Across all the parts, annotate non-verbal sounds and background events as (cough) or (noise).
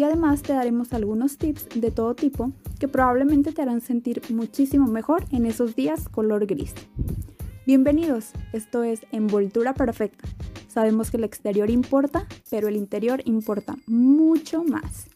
y además te daremos algunos tips de todo tipo que probablemente te harán sentir muchísimo mejor en esos días color gris. Bienvenidos, esto es Envoltura Perfecta. Sabemos que el exterior importa, pero el interior importa mucho más.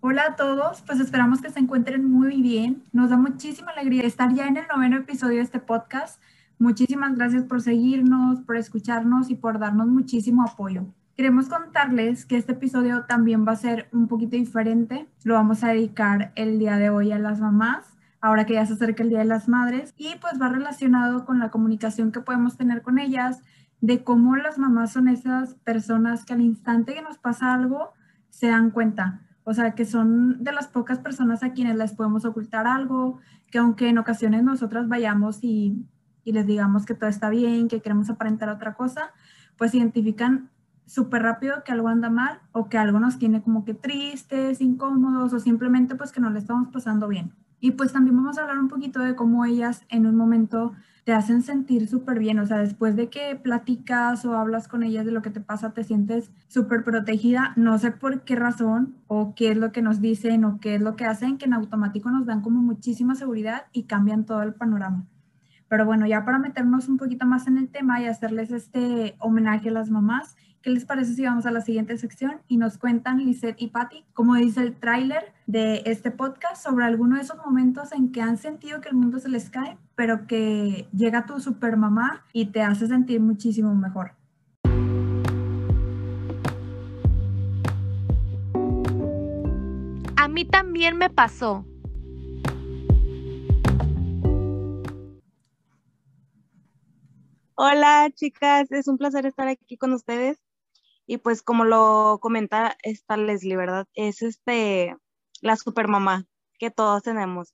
Hola a todos, pues esperamos que se encuentren muy bien. Nos da muchísima alegría estar ya en el noveno episodio de este podcast Muchísimas gracias por seguirnos, por escucharnos y por darnos muchísimo apoyo. Queremos contarles que este episodio también va a ser un poquito diferente. Lo vamos a dedicar el día de hoy a las mamás, ahora que ya se acerca el Día de las Madres, y pues va relacionado con la comunicación que podemos tener con ellas, de cómo las mamás son esas personas que al instante que nos pasa algo se dan cuenta. O sea, que son de las pocas personas a quienes les podemos ocultar algo, que aunque en ocasiones nosotras vayamos y y les digamos que todo está bien, que queremos aparentar otra cosa, pues identifican súper rápido que algo anda mal o que algo nos tiene como que tristes, incómodos o simplemente pues que no le estamos pasando bien. Y pues también vamos a hablar un poquito de cómo ellas en un momento te hacen sentir súper bien, o sea, después de que platicas o hablas con ellas de lo que te pasa, te sientes súper protegida, no sé por qué razón o qué es lo que nos dicen o qué es lo que hacen, que en automático nos dan como muchísima seguridad y cambian todo el panorama. Pero bueno, ya para meternos un poquito más en el tema y hacerles este homenaje a las mamás, ¿qué les parece si vamos a la siguiente sección y nos cuentan Lisette y Patty, como dice el tráiler de este podcast, sobre alguno de esos momentos en que han sentido que el mundo se les cae, pero que llega tu super mamá y te hace sentir muchísimo mejor? A mí también me pasó. Hola chicas, es un placer estar aquí con ustedes. Y pues como lo comenta esta Leslie, ¿verdad? Es este la supermamá que todos tenemos.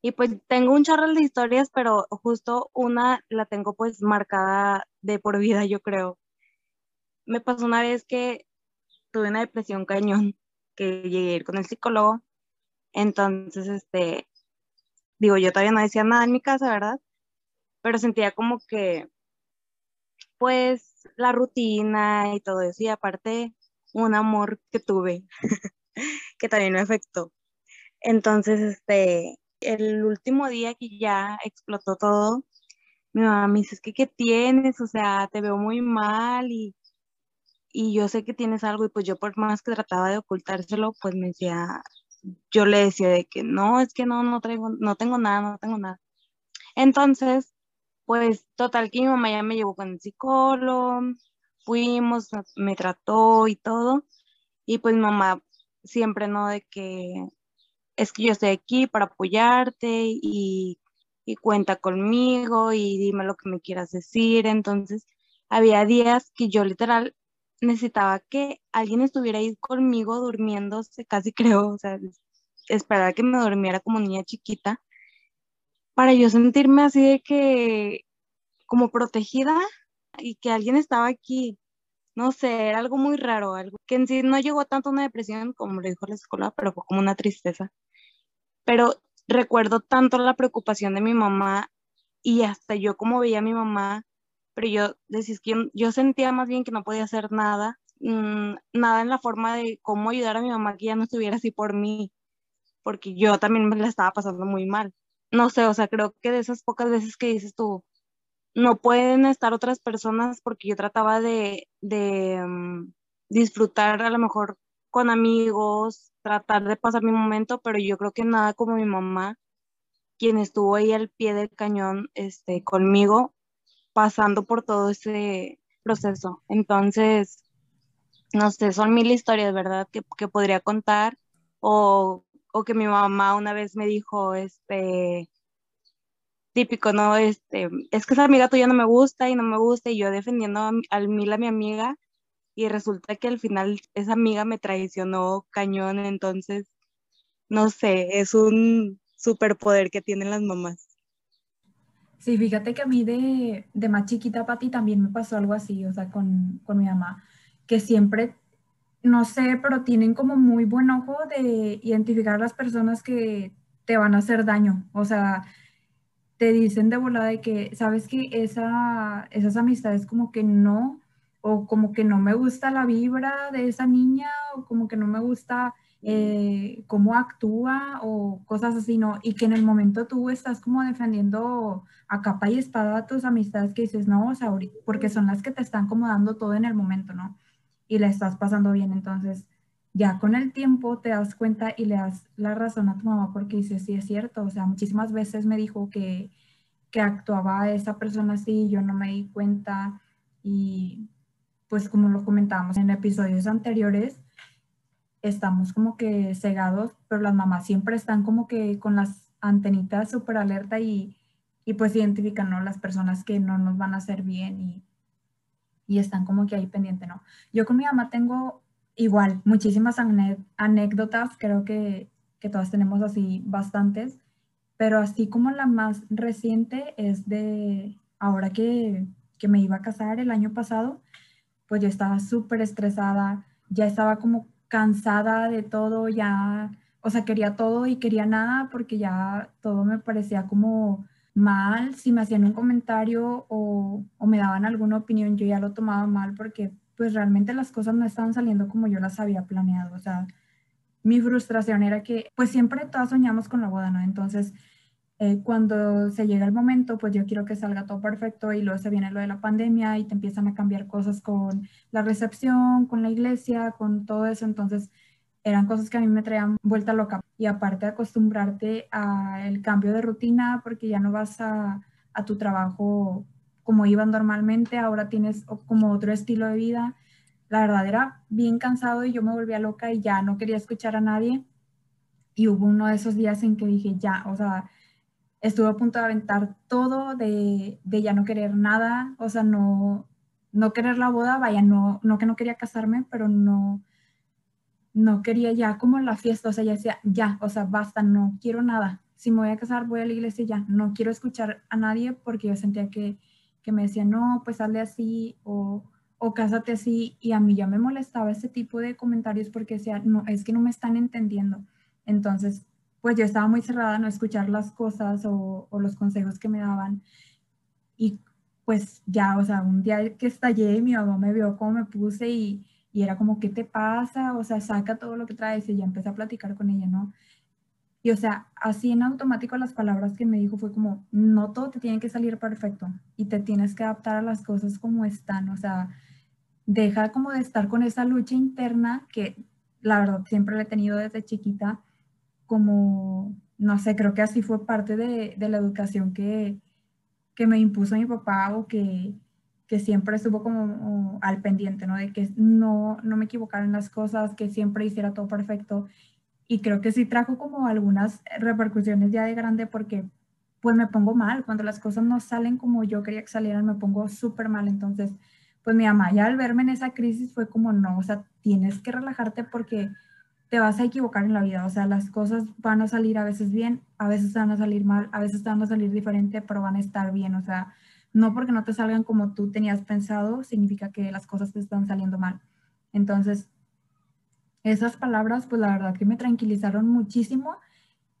Y pues tengo un charral de historias, pero justo una la tengo pues marcada de por vida, yo creo. Me pasó una vez que tuve una depresión cañón, que llegué a ir con el psicólogo. Entonces, este, digo, yo todavía no decía nada en mi casa, ¿verdad? Pero sentía como que, pues, la rutina y todo eso, y aparte, un amor que tuve, (laughs) que también me afectó. Entonces, este, el último día que ya explotó todo, mi mamá me dice, es que, ¿qué tienes? O sea, te veo muy mal y, y yo sé que tienes algo y pues yo por más que trataba de ocultárselo, pues me decía, yo le decía de que no, es que no, no traigo, no tengo nada, no tengo nada. Entonces, pues total que mi mamá ya me llevó con el psicólogo, fuimos, me trató y todo. Y pues mamá siempre, ¿no? De que es que yo estoy aquí para apoyarte y, y cuenta conmigo y dime lo que me quieras decir. Entonces, había días que yo literal necesitaba que alguien estuviera ahí conmigo durmiéndose, casi (laughs) creo, o sea, esperar que me durmiera como niña chiquita para yo sentirme así de que como protegida y que alguien estaba aquí. No sé, era algo muy raro, algo que en sí no llegó tanto a una depresión como le dijo la escuela, pero fue como una tristeza. Pero recuerdo tanto la preocupación de mi mamá y hasta yo como veía a mi mamá, pero yo decís que yo, sentía más bien que no podía hacer nada, mm, nada en la forma de cómo ayudar a mi mamá que ya no estuviera así por mí, porque yo también me la estaba pasando muy mal no sé, o sea, creo que de esas pocas veces que dices tú, no pueden estar otras personas porque yo trataba de, mm, disfrutar a lo mejor con amigos, tratar de pasar mi momento, pero yo creo que nada como mi mamá, quien estuvo ahí al pie del cañón este, conmigo, pasando por todo ese proceso. Entonces, no sé, son mil historias, ¿verdad? Que, que podría contar o o que mi mamá una vez me dijo, este, típico, ¿no? Este, es que esa amiga tuya no me gusta y no me gusta y yo defendiendo a, a mí, a mi amiga y resulta que al final esa amiga me traicionó cañón, entonces, no sé, es un superpoder que tienen las mamás. Sí, fíjate que a mí de, de más chiquita, Pati, también me pasó algo así, o sea, con, con mi mamá, que siempre, no sé, pero tienen como muy buen ojo de identificar a las personas que te van a hacer daño, o sea, te dicen de volada de que, sabes que esa, esas amistades como que no, o como que no me gusta la vibra de esa niña, o como que no me gusta eh, cómo actúa o cosas así, ¿no? Y que en el momento tú estás como defendiendo a capa y espada a tus amistades que dices, no, o sea, porque son las que te están como dando todo en el momento, ¿no? Y le estás pasando bien, entonces ya con el tiempo te das cuenta y le das la razón a tu mamá porque dices, sí, es cierto, o sea, muchísimas veces me dijo que, que actuaba esa persona así, yo no me di cuenta y pues como lo comentábamos en episodios anteriores, estamos como que cegados, pero las mamás siempre están como que con las antenitas súper alerta y, y, pues identifican, ¿no? Las personas que no nos van a hacer bien y, y están como que ahí pendiente, ¿no? Yo con mi mamá tengo igual muchísimas anécdotas, creo que, que todas tenemos así bastantes, pero así como la más reciente es de ahora que, que me iba a casar el año pasado, pues yo estaba súper estresada, ya estaba como cansada de todo, ya, o sea, quería todo y quería nada porque ya todo me parecía como mal, si me hacían un comentario o, me daban alguna opinión, yo ya lo tomaba mal porque pues realmente las cosas no estaban saliendo como yo las había planeado, o sea, mi frustración era que pues siempre todas soñamos con la boda, ¿no? Entonces eh, cuando se llega el momento, pues yo quiero que salga todo perfecto y luego se viene lo de la pandemia y te empiezan a cambiar cosas con la recepción, con la iglesia, con todo eso. Entonces eran cosas que a mí me traían vuelta loca. Y aparte acostumbrarte al cambio de rutina, porque ya no vas a, a tu trabajo como iban normalmente, ahora tienes como otro estilo de vida. La verdad era bien cansado y yo me volvía loca y ya no quería escuchar a nadie. Y hubo uno de esos días en que dije, ya, o sea, estuve a punto de aventar todo, de, de, ya no querer nada, o sea, no, no querer la boda, vaya, no, no que no quería casarme, pero no, no quería ya como la fiesta, o sea, ya decía, ya, o sea, basta, no quiero nada. Si me voy a casar, voy a la iglesia ya, no quiero escuchar a nadie porque yo sentía que, que me decían, no, pues hazle así o, o cásate así, y a mí ya me molestaba ese tipo de comentarios porque decía, no, es que no me están entendiendo. Entonces, pues yo estaba muy cerrada a no escuchar las cosas o, los consejos que me daban. Y pues ya, o sea, un día que estallé, mi mamá me vio cómo me puse y, y era como, ¿qué te pasa? O sea, saca todo lo que traes y ya empecé a platicar con ella, ¿no? Y o sea, así en automático las palabras que me dijo fue como, no todo te tiene que salir perfecto y te tienes que adaptar a las cosas como están, o sea, deja como de estar con esa lucha interna que la verdad siempre la he tenido desde chiquita como, no sé, creo que así fue parte de, de la educación que, que, me impuso mi papá o que, que siempre estuvo como al pendiente, ¿no? De que no, no me equivocara en las cosas, que siempre hiciera todo perfecto. Y creo que sí trajo como algunas repercusiones ya de grande porque pues me pongo mal, cuando las cosas no salen como yo quería que salieran, me pongo súper mal. Entonces, pues mi mamá ya al verme en esa crisis fue como, no, o sea, tienes que relajarte porque te vas a equivocar en la vida, o sea, las cosas van a salir a veces bien, a veces van a salir mal, a veces van a salir diferente, pero van a estar bien, o sea, no porque no te salgan como tú tenías pensado, significa que las cosas te están saliendo mal. Entonces, esas palabras, pues la verdad que me tranquilizaron muchísimo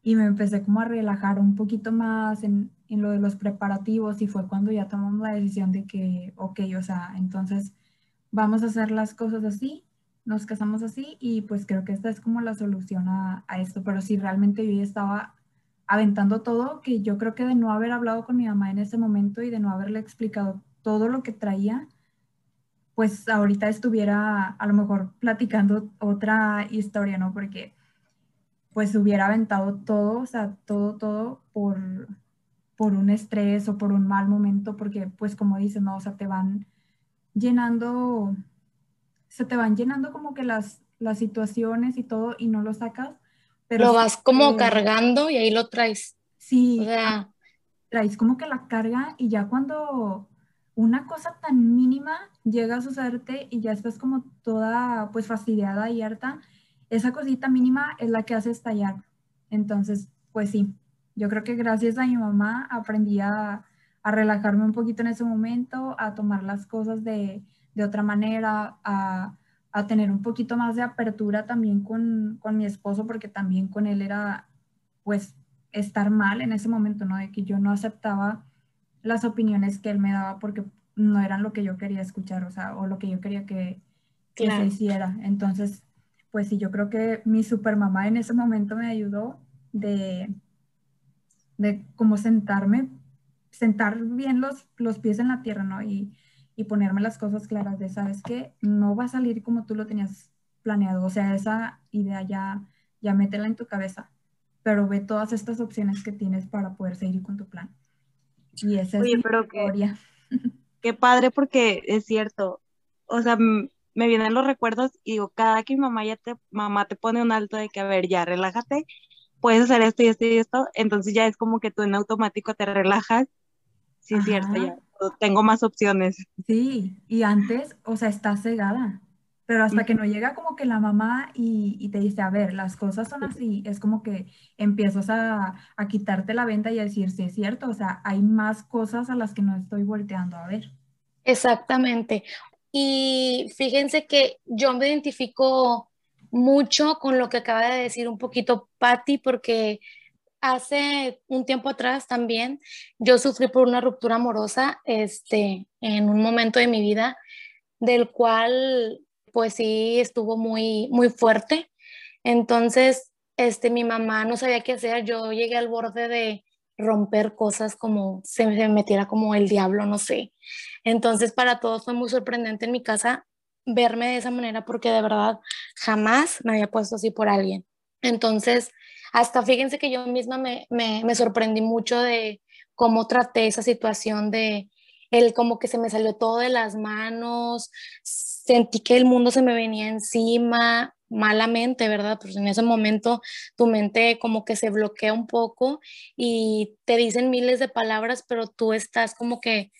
y me empecé como a relajar un poquito más en, en lo de los preparativos y fue cuando ya tomamos la decisión de que, ok, o sea, entonces vamos a hacer las cosas así nos casamos así y pues creo que esta es como la solución a, esto, pero si realmente yo ya estaba aventando todo, que yo creo que de no haber hablado con mi mamá en ese momento y de no haberle explicado todo lo que traía, pues ahorita estuviera a lo mejor platicando otra historia, ¿no? Porque pues hubiera aventado todo, o sea, todo, todo por, por un estrés o por un mal momento, porque pues como dices, ¿no? O sea, te van llenando se te van llenando como que las, las situaciones y todo y no lo sacas. Pero lo vas como cargando y ahí lo traes. Sí, traes como que la carga y ya cuando, una cosa tan mínima llega a sucederte y ya estás como toda pues fastidiada y harta, esa cosita mínima es la que hace estallar. Entonces, pues sí, yo creo que gracias a mi mamá aprendí a, relajarme un poquito en ese momento, a tomar las cosas de, otra manera, a, tener un poquito más de apertura también con, con mi esposo, porque también con él era pues estar mal en ese momento, ¿no? De que yo no aceptaba las opiniones que él me daba porque no eran lo que yo quería escuchar, o sea, o lo que yo quería que, se hiciera. Entonces, pues sí, yo creo que mi super mamá en ese momento me ayudó de, de como sentarme, sentar bien los, los pies en la tierra, ¿no? Y, y ponerme las cosas claras de, sabes que no va a salir como tú lo tenías planeado, o sea, esa idea ya, ya métela en tu cabeza, pero ve todas estas opciones que tienes para poder seguir con tu plan. Y esa es pero historia. (laughs) Qué, padre porque es cierto. O sea, me vienen los recuerdos y digo, cada que mi mamá ya te, mamá te pone un alto de que, a ver, ya relájate, puedes hacer esto y esto y esto, entonces ya es como que tú en automático te relajas. Sí, es cierto, ya tengo más opciones. Sí, y antes, o sea, estás cegada, pero hasta que no llega como que la mamá y, te dice, a ver, las cosas son así, es como que empiezas a, quitarte la venta y a decir, sí, es cierto, o sea, hay más cosas a las que no estoy volteando a ver. Exactamente. Y fíjense que yo me identifico mucho con lo que acaba de decir un poquito Patti, porque hace un tiempo atrás también yo sufrí por una ruptura amorosa este, en un momento de mi vida del cual pues sí estuvo muy, muy fuerte. Entonces, este, mi mamá no sabía qué hacer. Yo llegué al borde de romper cosas como se me metiera como el diablo, no sé. Entonces, para todos fue muy sorprendente en mi casa verme de esa manera porque de verdad jamás me había puesto así por alguien. Entonces, hasta fíjense que yo misma me, me, sorprendí mucho de cómo traté esa situación de el como que se me salió todo de las manos, sentí que el mundo se me venía encima malamente, ¿verdad? Pues en ese momento tu mente como que se bloquea un poco y te dicen miles de palabras, pero tú estás como que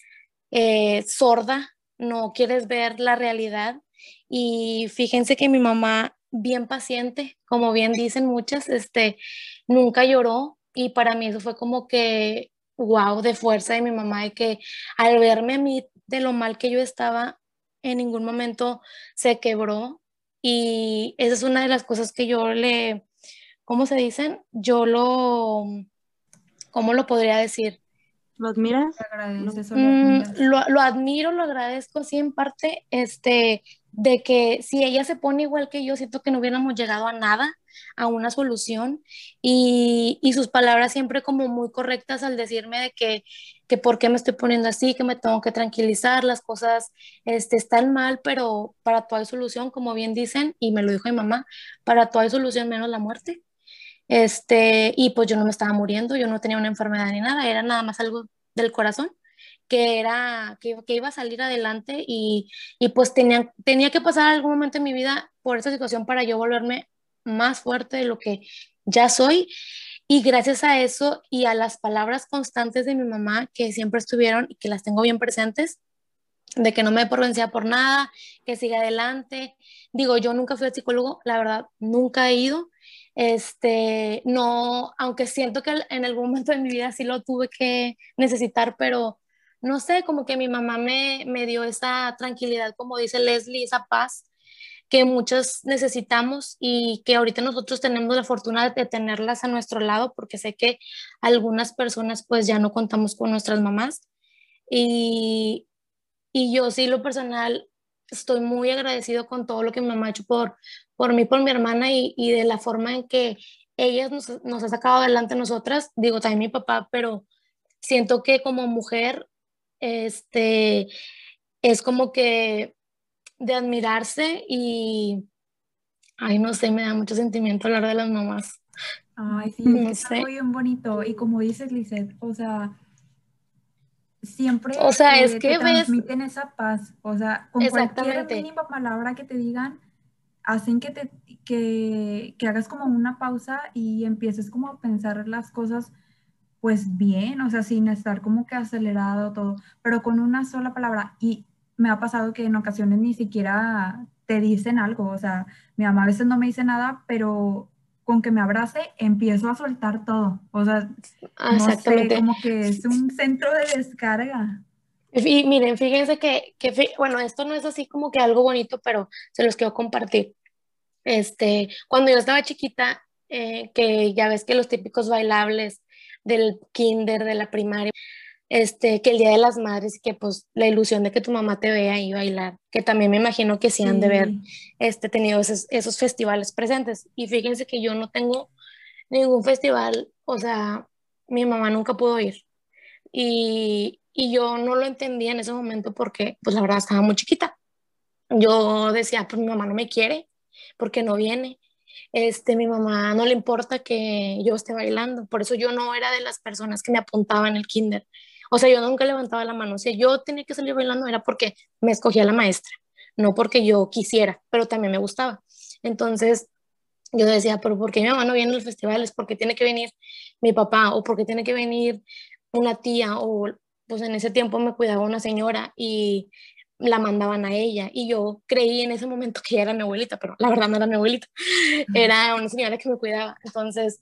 eh, sorda, no quieres ver la realidad. Y fíjense que mi mamá, bien paciente, como bien dicen muchas, este, nunca lloró y para mí eso fue como que wow, de fuerza de mi mamá, de que al verme a mí de lo mal que yo estaba, en ningún momento se quebró. Y esa es una de las cosas que yo le, ¿cómo se dicen? Yo lo, ¿cómo lo podría decir? ¿Lo admiras? Mm, lo, lo, admiro, lo agradezco, sí, en parte, este, de que si ella se pone igual que yo, siento que no hubiéramos llegado a nada, a una solución y, y, sus palabras siempre como muy correctas al decirme de que, que por qué me estoy poniendo así, que me tengo que tranquilizar, las cosas este, están mal, pero para todo solución, como bien dicen, y me lo dijo mi mamá, para todo solución menos la muerte. Este, y pues yo no me estaba muriendo, yo no tenía una enfermedad ni nada, era nada más algo del corazón que era que, que, iba a salir adelante y, y, pues tenía, tenía que pasar algún momento en mi vida por esa situación para yo volverme más fuerte de lo que ya soy. Y gracias a eso y a las palabras constantes de mi mamá que siempre estuvieron y que las tengo bien presentes, de que no me por por nada, que siga adelante. Digo, yo nunca fui al psicólogo, la verdad, nunca he ido. Este, no, aunque siento que en algún momento de mi vida sí lo tuve que necesitar, pero no sé, como que mi mamá me, me dio esa tranquilidad, como dice Leslie, esa paz que muchos necesitamos y que ahorita nosotros tenemos la fortuna de tenerlas a nuestro lado porque sé que algunas personas pues ya no contamos con nuestras mamás. Y, y yo sí lo personal estoy muy agradecido con todo lo que mi mamá ha hecho por, por mí, por mi hermana y, y de la forma en que ella nos, nos ha sacado adelante nosotras, digo también mi papá, pero siento que como mujer, este, es como que de admirarse y, ay, no sé, me da mucho sentimiento hablar de las mamás. Ay, sí, es algo bien bonito. Y como dices, Lizeth, o sea, siempre o sea, es que transmiten esa paz. O sea, con cualquier mínima palabra que te digan, hacen que, te, que, que hagas como una pausa y empieces como a pensar las cosas pues bien, o sea, sin estar como que acelerado todo, pero con una sola palabra. Y me ha pasado que en ocasiones ni siquiera te dicen algo, o sea, mi mamá a veces no me dice nada, pero con que me abrace empiezo a soltar todo, o sea, no sé, como que es un centro de descarga. Y miren, fíjense que, que, bueno, esto no es así como que algo bonito, pero se los quiero compartir. Este, cuando yo estaba chiquita, eh, que ya ves que los típicos bailables del kinder, de la primaria, este, que el Día de las Madres, que pues la ilusión de que tu mamá te vea y bailar, que también me imagino que sí han de ver este, tenido esos, esos festivales presentes. Y fíjense que yo no tengo ningún festival, o sea, mi mamá nunca pudo ir. Y, y yo no lo entendía en ese momento porque, pues la verdad, estaba muy chiquita. Yo decía, pues mi mamá no me quiere, porque no viene. Este, mi mamá no le importa que yo esté bailando, por eso yo no era de las personas que me apuntaban en el kinder. O sea, yo nunca levantaba la mano. Si yo tenía que salir bailando era porque me escogía la maestra, no porque yo quisiera, pero también me gustaba. Entonces, yo decía, pero ¿por qué mi mamá no viene a los festivales? ¿Por qué tiene que venir mi papá? ¿O por qué tiene que venir una tía? O pues en ese tiempo me cuidaba una señora y la mandaban a ella. Y yo creí en ese momento que ella era mi abuelita, pero la verdad no era mi abuelita, era una señora que me cuidaba. Entonces,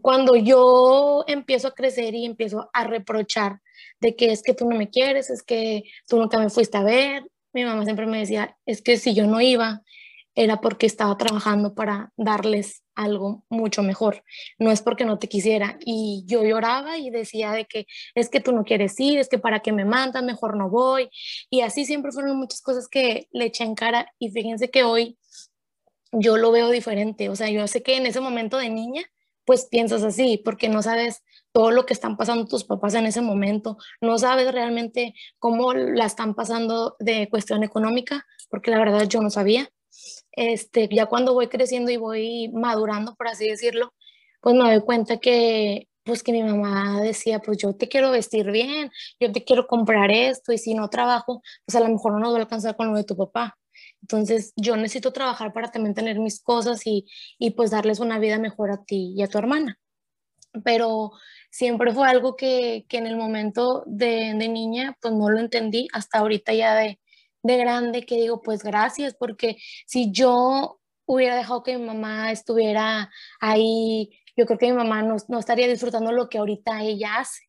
cuando yo empiezo a crecer y empiezo a reprochar de que es que tú no me quieres, es que tú nunca me fuiste a ver, mi mamá siempre me decía, es que si yo no iba, era porque estaba trabajando para darles algo mucho mejor, no es porque no te quisiera. Y yo lloraba y decía de que es que tú no quieres ir, es que para qué me mandas, mejor no voy. Y así siempre fueron muchas cosas que le eché en cara. Y fíjense que hoy yo lo veo diferente, o sea, yo sé que en ese momento de niña, pues piensas así, porque no sabes todo lo que están pasando tus papás en ese momento, no sabes realmente cómo la están pasando de cuestión económica, porque la verdad yo no sabía este, ya cuando voy creciendo y voy madurando, por así decirlo, pues me doy cuenta que, pues que mi mamá decía, pues yo te quiero vestir bien, yo te quiero comprar esto y si no trabajo, pues a lo mejor no nos va a alcanzar con lo de tu papá. Entonces yo necesito trabajar para también tener mis cosas y, y pues darles una vida mejor a ti y a tu hermana. Pero siempre fue algo que, que en el momento de, de niña pues no lo entendí hasta ahorita ya de, de grande que digo, pues gracias, porque si yo hubiera dejado que mi mamá estuviera ahí, yo creo que mi mamá no, no estaría disfrutando lo que ahorita ella hace.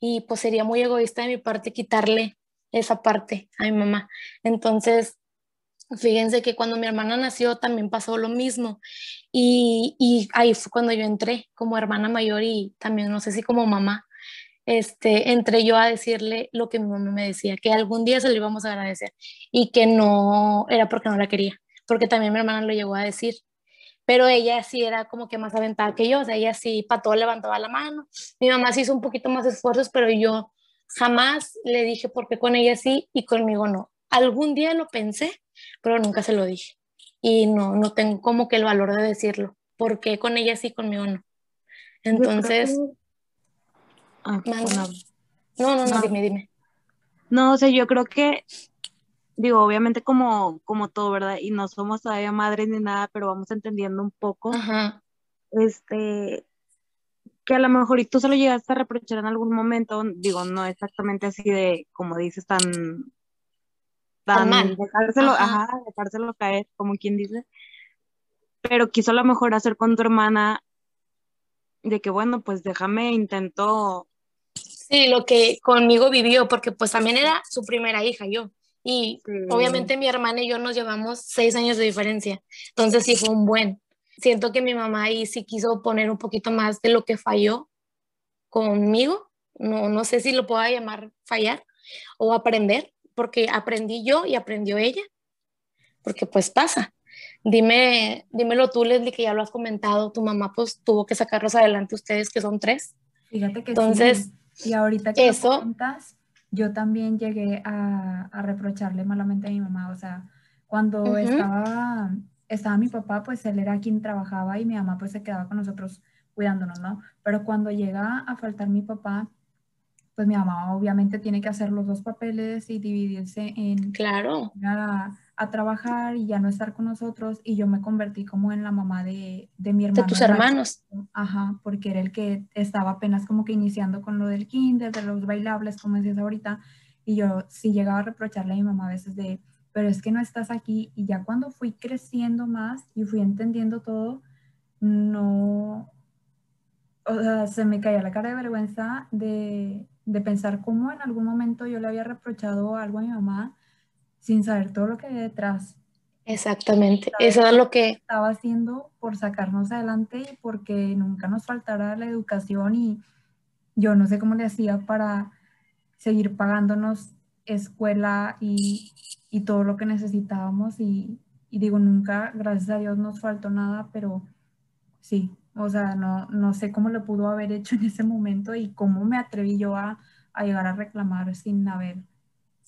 Y pues sería muy egoísta de mi parte quitarle esa parte a mi mamá. Entonces, fíjense que cuando mi hermana nació también pasó lo mismo. Y, y ahí fue cuando yo entré como hermana mayor y también no sé si como mamá este, entré yo a decirle lo que mi mamá me decía, que algún día se lo íbamos a agradecer y que no era porque no la quería, porque también mi hermana lo llegó a decir. Pero ella sí era como que más aventada que yo, o sea, ella sí para todo levantaba la mano. Mi mamá sí hizo un poquito más esfuerzos, pero yo jamás le dije por qué con ella sí y conmigo no. Algún día lo pensé, pero nunca se lo dije. Y no, no tengo como que el valor de decirlo, por qué con ella sí, conmigo no. Entonces, Ah, no, no, no, dime, dime. No, o sea, yo creo que, digo, obviamente como, como todo, ¿verdad? Y no somos todavía madres ni nada, pero vamos entendiendo un poco. Este, que a lo mejor y tú se lo llegaste a reprochar en algún momento, digo, no exactamente así de, como dices, tan, tan, mal. Dejárselo, ajá. dejárselo caer, como quien dice, pero quiso a lo mejor hacer con tu hermana de que, bueno, pues déjame, intento Sí, lo que conmigo vivió, porque pues también era su primera hija yo. Y obviamente mi hermana y yo nos llevamos seis años de diferencia. Entonces sí fue un buen. Siento que mi mamá ahí sí quiso poner un poquito más de lo que falló conmigo. No, no sé si lo pueda llamar fallar o aprender, porque aprendí yo y aprendió ella. Porque pues pasa. Dime, dímelo tú, Leslie, que ya lo has comentado. Tu mamá pues tuvo que sacarlos adelante ustedes, que son tres. Fíjate que Entonces, y ahorita que Eso. lo yo también llegué a, a, reprocharle malamente a mi mamá. O sea, cuando estaba, estaba mi papá, pues él era quien trabajaba y mi mamá pues se quedaba con nosotros cuidándonos, ¿no? Pero cuando llega a faltar mi papá, pues mi mamá obviamente tiene que hacer los dos papeles y dividirse en claro. a, a trabajar y ya no estar con nosotros y yo me convertí como en la mamá de, de mi hermano. De tus hermanos. Ajá, porque era el que estaba apenas como que iniciando con lo del kinder, de los bailables, como decías ahorita, y yo sí llegaba a reprocharle a mi mamá a veces de, pero es que no estás aquí y ya cuando fui creciendo más y fui entendiendo todo, no, o sea, se me caía la cara de vergüenza de, de pensar cómo en algún momento yo le había reprochado algo a mi mamá sin saber todo lo que hay detrás. Exactamente, eso es lo que estaba haciendo por sacarnos adelante y porque nunca nos faltara la educación y yo no sé cómo le hacía para seguir pagándonos escuela y, y todo lo que necesitábamos y, y, digo, nunca, gracias a Dios, nos faltó nada, pero sí, o sea, no, no sé cómo lo pudo haber hecho en ese momento y cómo me atreví yo a, a llegar a reclamar sin haber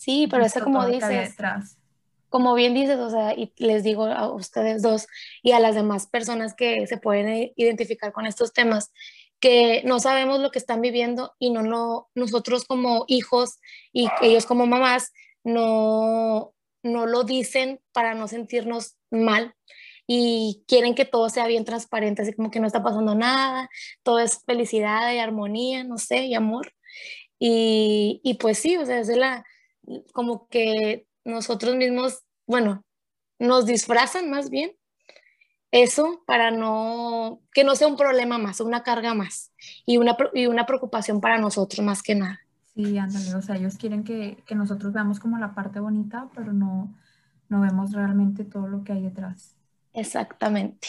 Sí, pero eso como dices, como bien dices, o sea, y les digo a ustedes dos y a las demás personas que se pueden identificar con estos temas, que no sabemos lo que están viviendo y no lo, nosotros como hijos y ellos como mamás no, no lo dicen para no sentirnos mal y quieren que todo sea bien transparente, así como que no está pasando nada, todo es felicidad y armonía, no sé, y amor. Y, y pues sí, o sea, es de la, como que nosotros mismos, bueno, nos disfrazan más bien eso para no, que no sea un problema más, una carga más y una, y una preocupación para nosotros más que nada. Sí, ándale, o sea, ellos quieren que, que nosotros veamos como la parte bonita, pero no, no vemos realmente todo lo que hay detrás. Exactamente.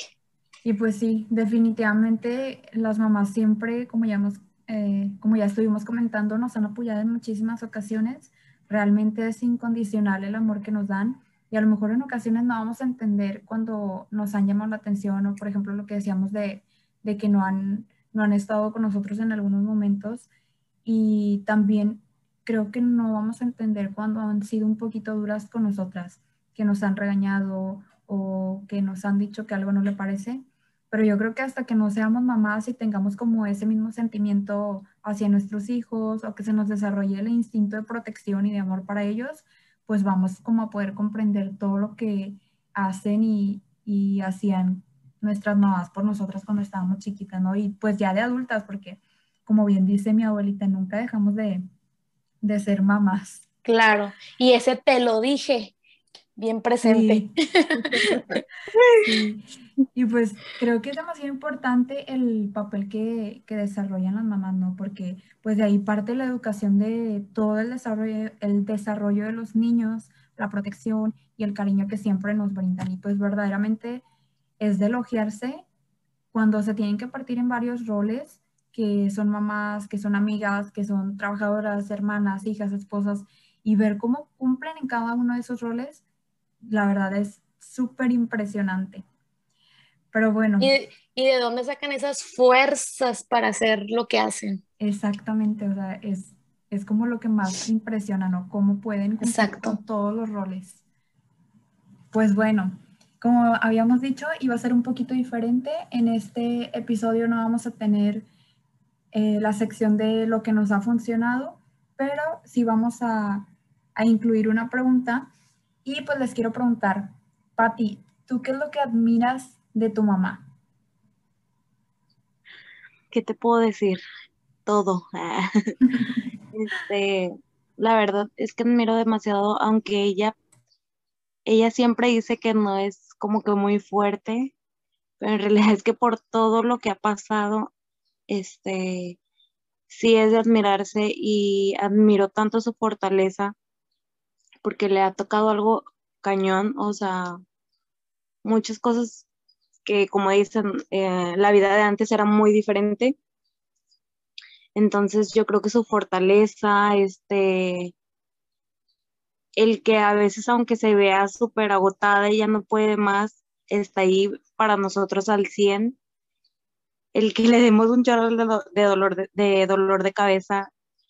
Y pues sí, definitivamente las mamás siempre, como ya, hemos, eh, como ya estuvimos comentando, nos han apoyado en muchísimas ocasiones realmente es incondicional el amor que nos dan y a lo mejor en ocasiones no vamos a entender cuando nos han llamado la atención o por ejemplo lo que decíamos de, de que no han, no han estado con nosotros en algunos momentos. Y también creo que no vamos a entender cuando han sido un poquito duras con nosotras, que nos han regañado o que nos han dicho que algo no le parece pero yo creo que hasta que no seamos mamás y tengamos como ese mismo sentimiento hacia nuestros hijos o que se nos desarrolle el instinto de protección y de amor para ellos, pues vamos como a poder comprender todo lo que hacen y, y hacían nuestras mamás por nosotras cuando estábamos chiquitas, ¿no? Y pues ya de adultas, porque como bien dice mi abuelita, nunca dejamos de, de ser mamás. Claro, y ese te lo dije, bien presente. (laughs) Y pues creo que es demasiado importante el papel que, que, desarrollan las mamás, ¿no? Porque pues de ahí parte la educación de todo el desarrollo, el desarrollo de los niños, la protección y el cariño que siempre nos brindan. Y pues verdaderamente es de elogiarse cuando se tienen que partir en varios roles, que son mamás, que son amigas, que son trabajadoras, hermanas, hijas, esposas, y ver cómo cumplen en cada uno de esos roles, la verdad es súper impresionante. Pero bueno. ¿Y, ¿Y, de dónde sacan esas fuerzas para hacer lo que hacen? Exactamente, o sea, es, es como lo que más impresiona, ¿no? Cómo pueden cumplir con todos los roles. Pues bueno, como habíamos dicho, iba a ser un poquito diferente. En este episodio no vamos a tener eh, la sección de lo que nos ha funcionado, pero sí vamos a, a incluir una pregunta. Y pues les quiero preguntar, Patti, ¿tú qué es lo que admiras de tu mamá? ¿Qué te puedo decir? Todo. (laughs) este, la verdad es que admiro demasiado, aunque ella, ella siempre dice que no es como que muy fuerte, pero en realidad es que por todo lo que ha pasado, este, sí es de admirarse y admiro tanto su fortaleza porque le ha tocado algo cañón, o sea, muchas cosas que como dicen, eh, la vida de antes era muy diferente. Entonces yo creo que su fortaleza, este, el que a veces aunque se vea súper agotada y ya no puede más, está ahí para nosotros al 100. El que le demos un chorro de, dolor de, de dolor de cabeza,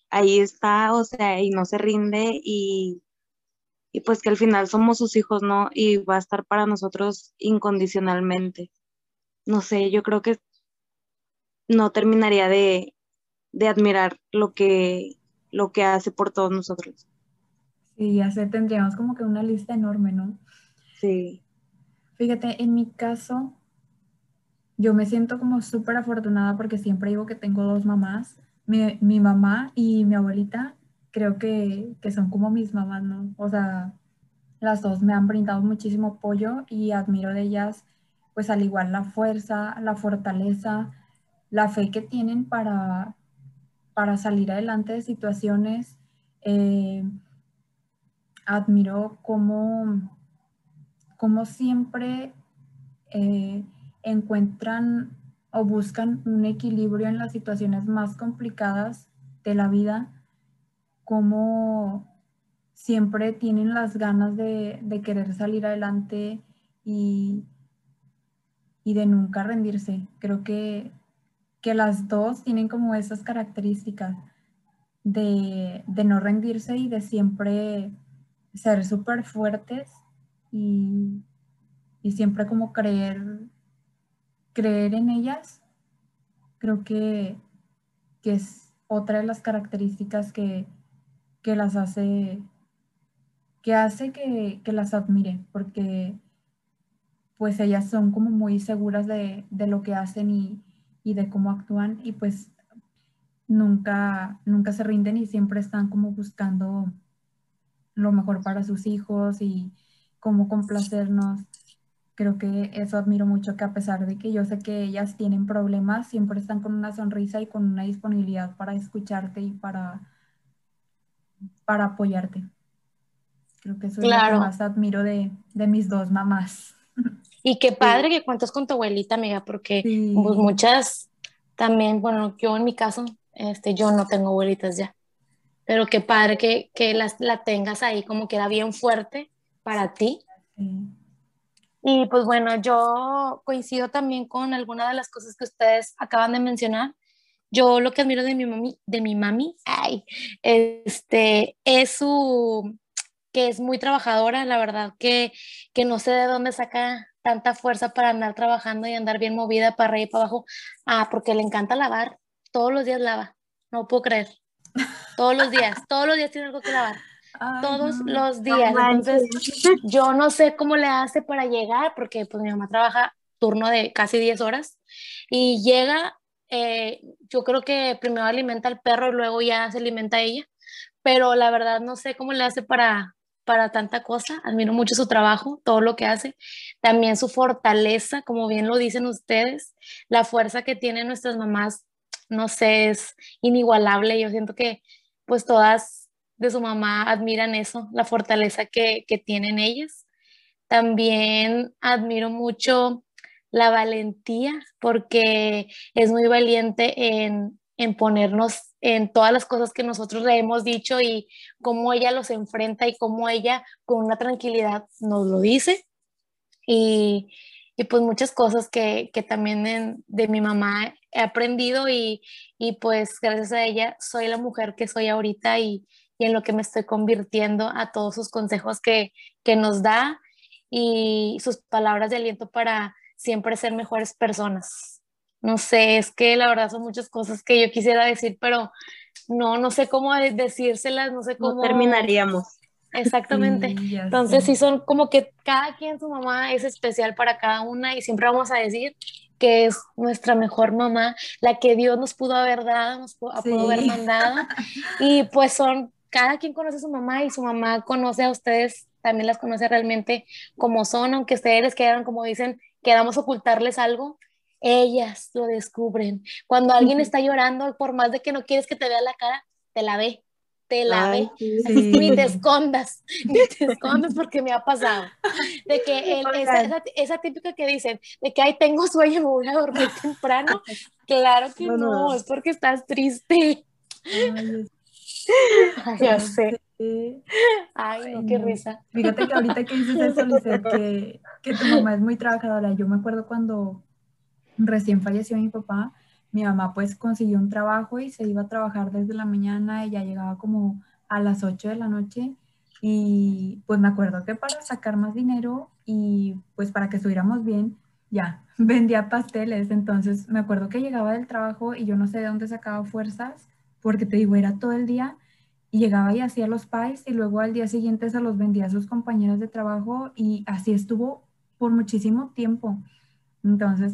ahí está, o sea, y no se rinde y y pues que al final somos sus hijos, ¿no? Y va a estar para nosotros incondicionalmente. No sé, yo creo que no terminaría de, admirar lo que, lo que hace por todos nosotros. Sí, ya sé, tendríamos como que una lista enorme, ¿no? Sí. Fíjate, en mi caso, yo me siento como súper afortunada porque siempre digo que tengo dos mamás. Mi, mi mamá y mi abuelita creo que, que, son como mis mamás, ¿no? O sea, las dos me han brindado muchísimo apoyo y admiro de ellas, pues al igual la fuerza, la fortaleza, la fe que tienen para, para salir adelante de situaciones. Eh, admiro cómo, cómo siempre eh, encuentran o buscan un equilibrio en las situaciones más complicadas de la vida, cómo siempre tienen las ganas de, querer salir adelante y, y, de nunca rendirse. Creo que, que, las dos tienen como esas características de, de no rendirse y de siempre ser súper fuertes y, y siempre como creer creer en ellas, creo que, es otra de las características que, las hace, que hace que, las admire, porque pues ellas son como muy seguras de, lo que hacen y, de cómo actúan y pues nunca, nunca se rinden y siempre están como buscando lo mejor para sus hijos y cómo complacernos. Creo que eso admiro mucho, que a pesar de que yo sé que ellas tienen problemas, siempre están con una sonrisa y con una disponibilidad para escucharte y para, para apoyarte. Creo que eso es lo que más admiro de, mis dos mamás. Y qué padre que cuentas con tu abuelita, amiga, porque pues, muchas también, bueno, yo en mi caso, este, yo no tengo abuelitas ya, pero qué padre que, que las, la tengas ahí como que era bien fuerte para ti. Sí y pues bueno, yo coincido también con algunas de las cosas que ustedes acaban de mencionar. Yo lo que admiro de mi mami, de mi mami, ay, este, es su, que es muy trabajadora, la verdad que, que no sé de dónde saca tanta fuerza para andar trabajando y andar bien movida para arriba y para abajo. Ah, porque le encanta lavar, todos los días lava, no puedo creer. Todos los días, todos los días tiene algo que lavar todos los días. Entonces, yo no sé cómo le hace para llegar, porque pues mi mamá trabaja turno de casi 10 horas y llega, eh, yo creo que primero alimenta al perro y luego ya se alimenta ella, pero la verdad no sé cómo le hace para, para tanta cosa. Admiro mucho su trabajo, todo lo que hace. También su fortaleza, como bien lo dicen ustedes, la fuerza que tienen nuestras mamás, no sé, es inigualable. Yo siento que pues todas de su mamá admiran eso, la fortaleza que, tienen ellas. También admiro mucho la valentía porque es muy valiente en, ponernos en todas las cosas que nosotros le hemos dicho y cómo ella los enfrenta y cómo ella con una tranquilidad nos lo dice. Y, pues muchas cosas que, también de mi mamá he aprendido y, y, pues gracias a ella soy la mujer que soy ahorita y, y en lo que me estoy convirtiendo a todos sus consejos que, que nos da y sus palabras de aliento para siempre ser mejores personas. No sé, es que la verdad son muchas cosas que yo quisiera decir, pero no, no sé cómo decírselas, no sé cómo... terminaríamos. Exactamente. (laughs) Entonces sí son como que cada quien su mamá es especial para cada una y siempre vamos a decir que es nuestra mejor mamá, la que Dios nos pudo haber dado, nos pudo, haber mandado. (laughs) Y pues son cada quien conoce a su mamá y su mamá conoce a ustedes, también las conoce realmente como son, aunque ustedes les quedan, como dicen, queramos ocultarles algo, ellas lo descubren. Cuando alguien está llorando, por más de que no quieres que te vea la cara, te la ve, te la ve. Ni te (laughs) escondas, ni te escondas porque me ha pasado. De que esa, típica que dicen, de que, ay, tengo sueño, me voy a dormir temprano. (laughs) Claro que no, es porque estás triste. (laughs) ya sé. Ay, no, qué risa. Fíjate que ahorita que dices eso, (laughs) Lizeth, que, que tu mamá es muy trabajadora. Yo me acuerdo cuando recién falleció mi papá, mi mamá pues consiguió un trabajo y se iba a trabajar desde la mañana y ya llegaba como a las 8 de la noche y pues me acuerdo que para sacar más dinero y pues para que estuviéramos bien, ya, (laughs) vendía pasteles. Entonces me acuerdo que llegaba del trabajo y yo no sé de dónde sacaba fuerzas porque te digo, era todo el día y llegaba y hacía los pies y luego al día siguiente se los vendía a sus compañeros de trabajo y así estuvo por muchísimo tiempo. Entonces,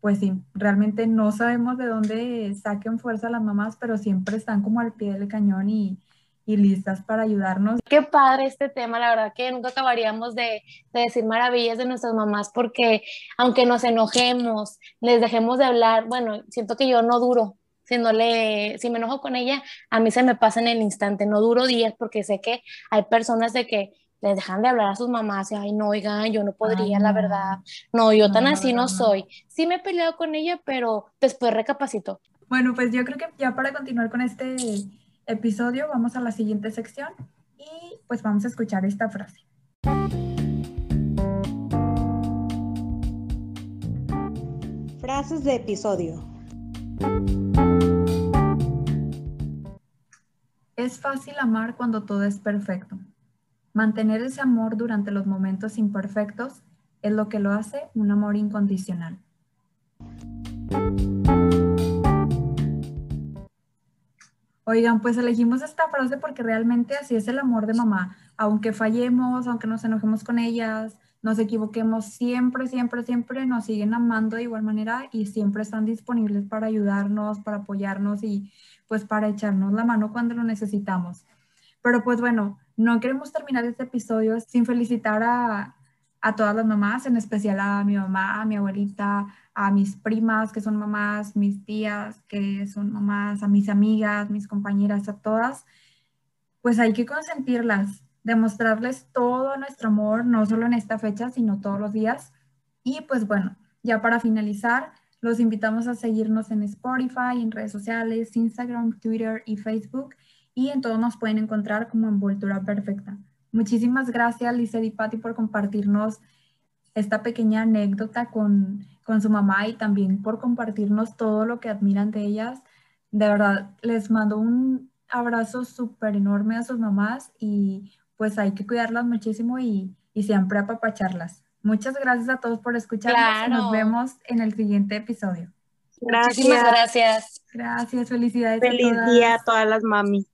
pues sí, realmente no sabemos de dónde saquen fuerza las mamás, pero siempre están como al pie del cañón y, y listas para ayudarnos. Qué padre este tema, la verdad que nunca acabaríamos de, de, decir maravillas de nuestras mamás porque aunque nos enojemos, les dejemos de hablar, bueno, siento que yo no duro. Si, no le, si me enojo con ella, a mí se me pasa en el instante, no duro días porque sé que hay personas de que les dejan de hablar a sus mamás y, ay, no, oigan, yo no podría, la verdad. No, yo tan así no, soy. Sí me he peleado con ella, pero después recapacito. Bueno, pues yo creo que ya para continuar con este episodio vamos a la siguiente sección y pues vamos a escuchar esta frase. Frases de episodio. Es fácil amar cuando todo es perfecto. Mantener ese amor durante los momentos imperfectos es lo que lo hace un amor incondicional. Oigan, pues elegimos esta frase porque realmente así es el amor de mamá. Aunque fallemos, aunque nos enojemos con ellas, nos equivoquemos, siempre, siempre, siempre nos siguen amando de igual manera y siempre están disponibles para ayudarnos, para apoyarnos y pues para echarnos la mano cuando lo necesitamos. Pero pues bueno, no queremos terminar este episodio sin felicitar a, a todas las mamás, en especial a mi mamá, a mi abuelita, a mis primas que son mamás, mis tías que son mamás, a mis amigas, mis compañeras, a todas, pues hay que consentirlas, demostrarles todo nuestro amor, no solo en esta fecha, sino todos los días. Y pues bueno, ya para finalizar, los invitamos a seguirnos en Spotify, en redes sociales, Instagram, Twitter y Facebook y en todo nos pueden encontrar como Envoltura Perfecta. Muchísimas gracias, Lizeth y Patti, por compartirnos esta pequeña anécdota con, con su mamá y también por compartirnos todo lo que admiran de ellas. De verdad, les mando un abrazo súper enorme a sus mamás y pues hay que cuidarlas muchísimo y, y siempre apapacharlas. Muchas gracias a todos por escucharnos y nos vemos en el siguiente episodio. Gracias. Muchísimas gracias. Gracias, felicidades. Feliz día a todas las mamis.